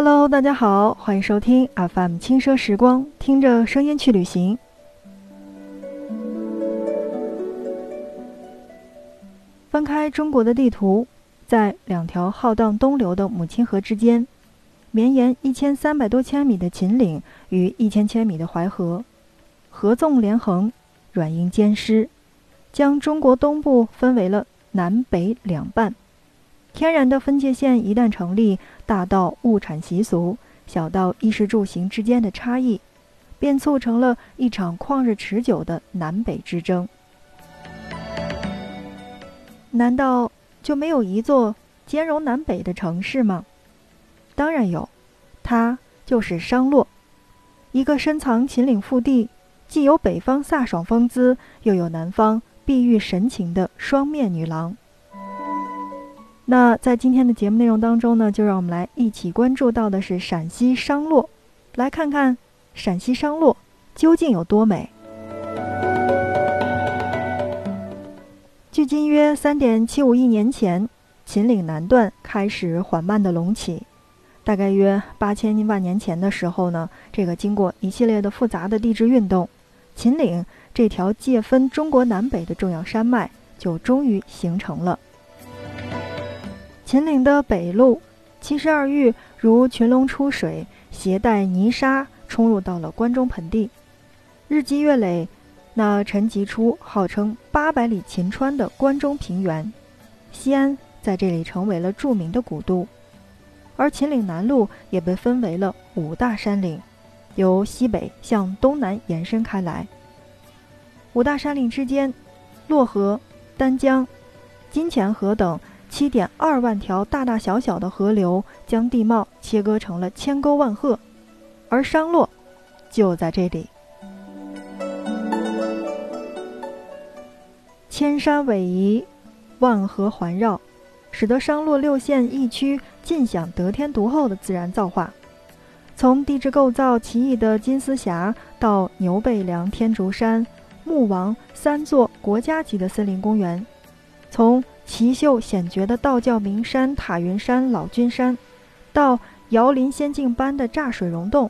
Hello，大家好，欢迎收听 FM 轻奢时光，听着声音去旅行。翻开中国的地图，在两条浩荡东流的母亲河之间，绵延一千三百多千米的秦岭与一千千米的淮河，合纵连横，软硬兼施，将中国东部分为了南北两半。天然的分界线一旦成立，大到物产习俗，小到衣食住行之间的差异，便促成了一场旷日持久的南北之争。难道就没有一座兼容南北的城市吗？当然有，它就是商洛，一个深藏秦岭腹地，既有北方飒爽风姿，又有南方碧玉神情的双面女郎。那在今天的节目内容当中呢，就让我们来一起关注到的是陕西商洛，来看看陕西商洛究竟有多美。距今约三点七五亿年前，秦岭南段开始缓慢的隆起。大概约八千万年前的时候呢，这个经过一系列的复杂的地质运动，秦岭这条界分中国南北的重要山脉就终于形成了。秦岭的北麓，七十二峪如群龙出水，携带泥沙冲入到了关中盆地。日积月累，那沉积出号称八百里秦川的关中平原。西安在这里成为了著名的古都。而秦岭南麓也被分为了五大山岭，由西北向东南延伸开来。五大山岭之间，洛河、丹江、金钱河等。七点二万条大大小小的河流将地貌切割成了千沟万壑，而商洛就在这里。千山逶迤，万河环绕，使得商洛六县一区尽享得天独厚的自然造化。从地质构造奇异的金丝峡，到牛背梁天竺山、木王三座国家级的森林公园，从奇秀险绝的道教名山塔云山老君山，到瑶林仙境般的炸水溶洞，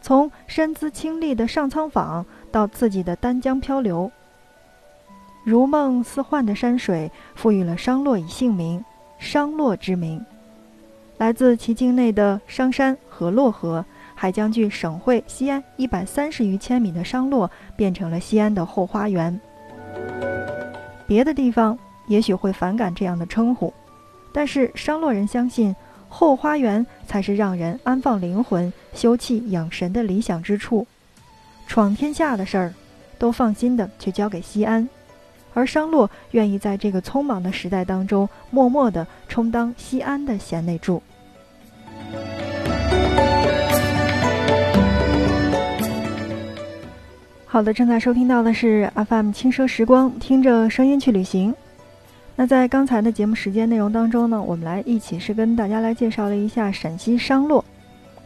从身姿清丽的上苍坊到刺激的丹江漂流，如梦似幻的山水赋予了商洛以姓名——商洛之名。来自其境内的商山和洛河，还将距省会西安一百三十余千米的商洛变成了西安的后花园。别的地方。也许会反感这样的称呼，但是商洛人相信后花园才是让人安放灵魂、休憩养神的理想之处。闯天下的事儿，都放心的去交给西安，而商洛愿意在这个匆忙的时代当中，默默的充当西安的贤内助。好的，正在收听到的是 FM 轻奢时光，听着声音去旅行。那在刚才的节目时间内容当中呢，我们来一起是跟大家来介绍了一下陕西商洛。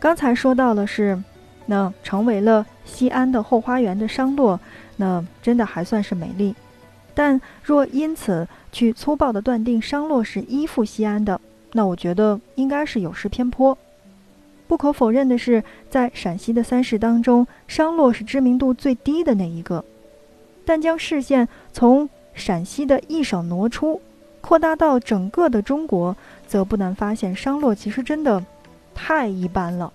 刚才说到的是，那成为了西安的后花园的商洛，那真的还算是美丽。但若因此去粗暴的断定商洛是依附西安的，那我觉得应该是有失偏颇。不可否认的是，在陕西的三市当中，商洛是知名度最低的那一个。但将视线从陕西的一省挪出，扩大到整个的中国，则不难发现，商洛其实真的太一般了。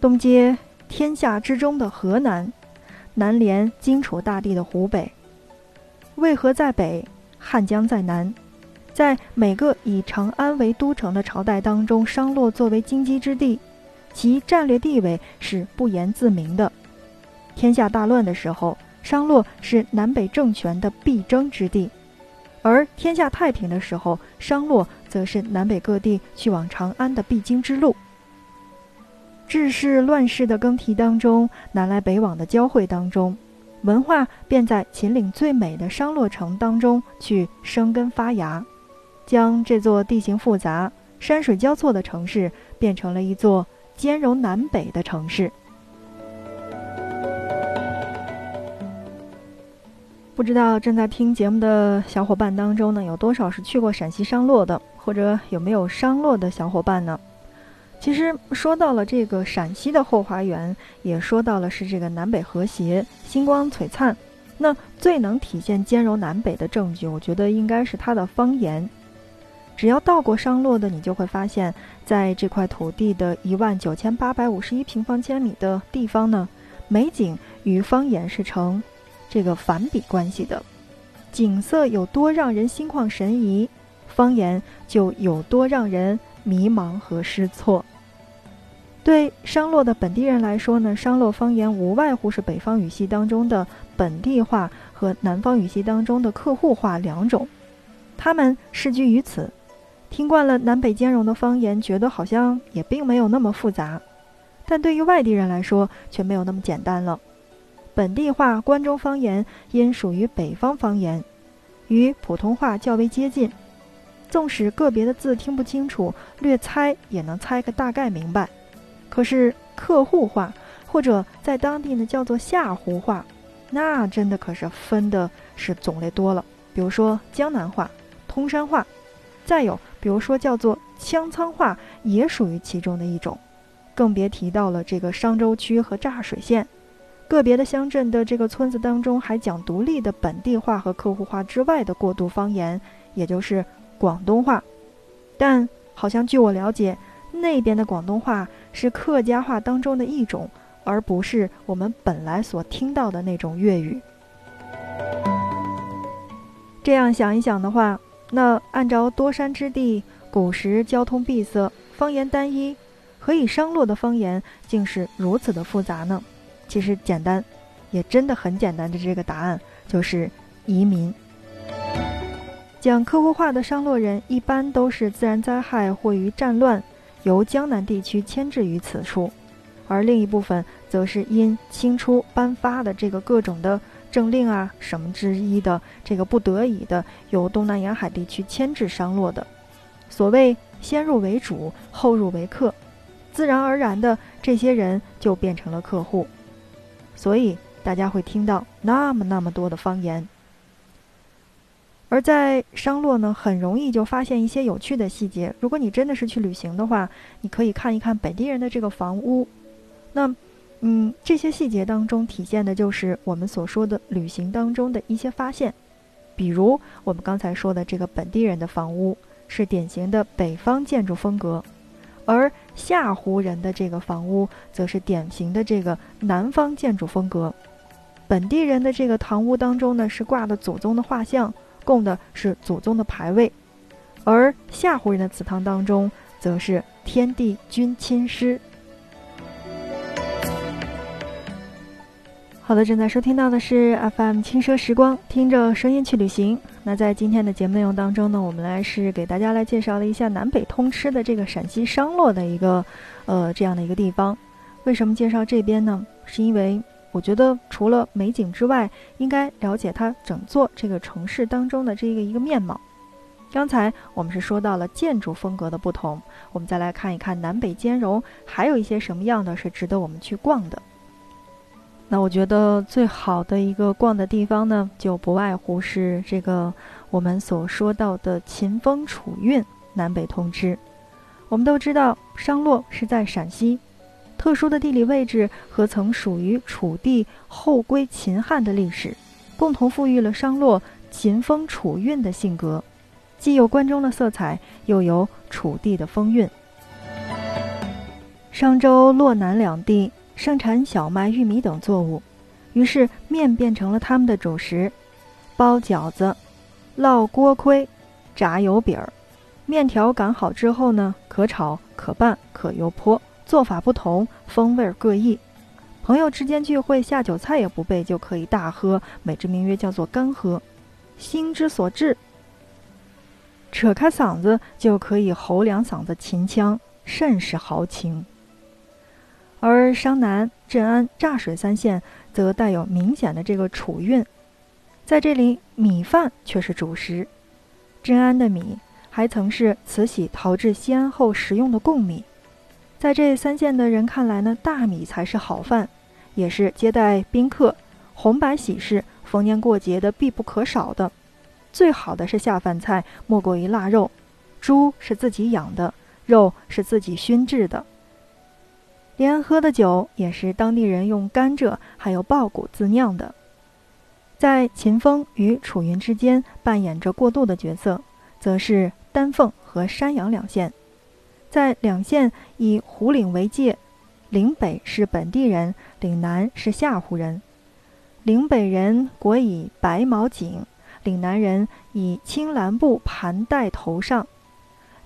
东接天下之中的河南，南连荆楚大地的湖北。渭河在北，汉江在南，在每个以长安为都城的朝代当中，商洛作为荆棘之地，其战略地位是不言自明的。天下大乱的时候。商洛是南北政权的必争之地，而天下太平的时候，商洛则是南北各地去往长安的必经之路。治世乱世的更替当中，南来北往的交汇当中，文化便在秦岭最美的商洛城当中去生根发芽，将这座地形复杂、山水交错的城市变成了一座兼容南北的城市。不知道正在听节目的小伙伴当中呢，有多少是去过陕西商洛的，或者有没有商洛的小伙伴呢？其实说到了这个陕西的后花园，也说到了是这个南北和谐、星光璀璨。那最能体现兼容南北的证据，我觉得应该是它的方言。只要到过商洛的，你就会发现，在这块土地的一万九千八百五十一平方千米的地方呢，美景与方言是成这个反比关系的。景色有多让人心旷神怡，方言就有多让人迷茫和失措。对商洛的本地人来说呢，商洛方言无外乎是北方语系当中的本地话和南方语系当中的客户话两种，他们世居于此。听惯了南北兼容的方言，觉得好像也并没有那么复杂，但对于外地人来说却没有那么简单了。本地话关中方言因属于北方方言，与普通话较为接近，纵使个别的字听不清楚，略猜也能猜个大概明白。可是客户话或者在当地呢叫做下湖话，那真的可是分的是种类多了。比如说江南话、通山话，再有。比如说，叫做羌仓话也属于其中的一种，更别提到了这个商州区和柞水县，个别的乡镇的这个村子当中还讲独立的本地话和客户话之外的过渡方言，也就是广东话。但好像据我了解，那边的广东话是客家话当中的一种，而不是我们本来所听到的那种粤语。这样想一想的话。那按照多山之地，古时交通闭塞，方言单一，何以商洛的方言竟是如此的复杂呢？其实简单，也真的很简单的这个答案就是移民。讲客户话的商洛人一般都是自然灾害或于战乱，由江南地区迁至于此处，而另一部分则是因清初颁发的这个各种的。政令啊，什么之一的这个不得已的，由东南沿海地区迁至商洛的，所谓先入为主，后入为客，自然而然的这些人就变成了客户，所以大家会听到那么那么多的方言。而在商洛呢，很容易就发现一些有趣的细节。如果你真的是去旅行的话，你可以看一看本地人的这个房屋，那。嗯，这些细节当中体现的就是我们所说的旅行当中的一些发现，比如我们刚才说的这个本地人的房屋是典型的北方建筑风格，而下湖人的这个房屋则是典型的这个南方建筑风格。本地人的这个堂屋当中呢是挂的祖宗的画像，供的是祖宗的牌位，而下湖人的祠堂当中则是天地君亲师。好的，正在收听到的是 FM 轻奢时光，听着声音去旅行。那在今天的节目内容当中呢，我们来是给大家来介绍了一下南北通吃的这个陕西商洛的一个，呃，这样的一个地方。为什么介绍这边呢？是因为我觉得除了美景之外，应该了解它整座这个城市当中的这个一个面貌。刚才我们是说到了建筑风格的不同，我们再来看一看南北兼容，还有一些什么样的是值得我们去逛的。那我觉得最好的一个逛的地方呢，就不外乎是这个我们所说到的秦风楚韵南北通吃。我们都知道商洛是在陕西，特殊的地理位置和曾属于楚地后归秦汉的历史，共同赋予了商洛秦风楚韵的性格，既有关中的色彩，又有楚地的风韵。商州、洛南两地。盛产小麦、玉米等作物，于是面变成了他们的主食。包饺子、烙锅盔、炸油饼儿。面条擀好之后呢，可炒、可拌、可油泼，做法不同，风味各异。朋友之间聚会，下酒菜也不备，就可以大喝，美之名曰叫做干喝。心之所至，扯开嗓子就可以吼两嗓子秦腔，甚是豪情。而商南、镇安、柞水三县则带有明显的这个楚韵，在这里米饭却是主食。镇安的米还曾是慈禧逃至西安后食用的贡米。在这三县的人看来呢，大米才是好饭，也是接待宾客、红白喜事、逢年过节的必不可少的。最好的是下饭菜，莫过于腊肉。猪是自己养的，肉是自己熏制的。连喝的酒也是当地人用甘蔗还有苞谷自酿的。在秦风与楚云之间扮演着过渡的角色，则是丹凤和山阳两县。在两县以胡岭为界，岭北是本地人，岭南是下胡人。岭北人裹以白毛锦，岭南人以青蓝布盘戴头上。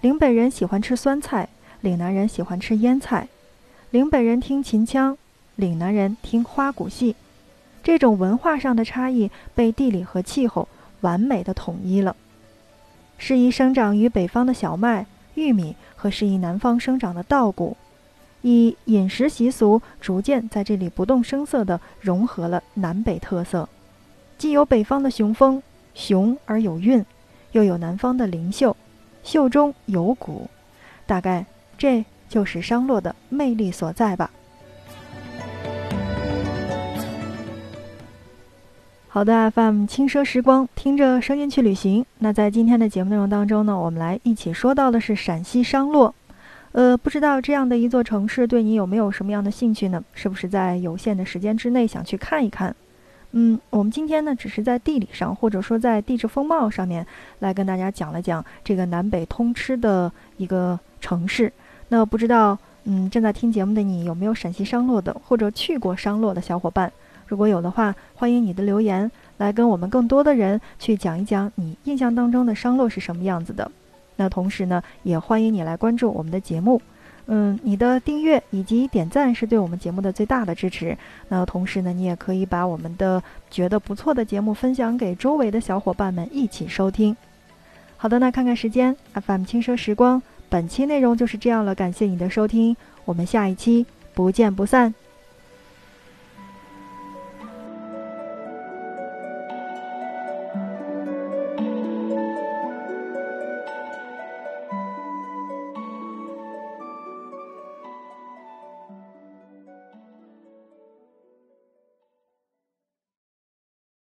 岭北人喜欢吃酸菜，岭南人喜欢吃腌菜。岭北人听秦腔，岭南人听花鼓戏。这种文化上的差异被地理和气候完美的统一了。适宜生长于北方的小麦、玉米和适宜南方生长的稻谷，以饮食习俗逐渐在这里不动声色地融合了南北特色，既有北方的雄风，雄而有韵，又有南方的灵秀，秀中有骨。大概这就是商洛的魅力所在吧。好的，FM 轻奢时光，听着声音去旅行。那在今天的节目内容当中呢，我们来一起说到的是陕西商洛。呃，不知道这样的一座城市对你有没有什么样的兴趣呢？是不是在有限的时间之内想去看一看？嗯，我们今天呢，只是在地理上或者说在地质风貌上面来跟大家讲了讲这个南北通吃的一个城市。那不知道，嗯，正在听节目的你有没有陕西商洛的或者去过商洛的小伙伴？如果有的话，欢迎你的留言来跟我们更多的人去讲一讲你印象当中的商洛是什么样子的。那同时呢，也欢迎你来关注我们的节目。嗯，你的订阅以及点赞是对我们节目的最大的支持。那同时呢，你也可以把我们的觉得不错的节目分享给周围的小伙伴们一起收听。好的，那看看时间，FM 轻奢时光，本期内容就是这样了。感谢你的收听，我们下一期不见不散。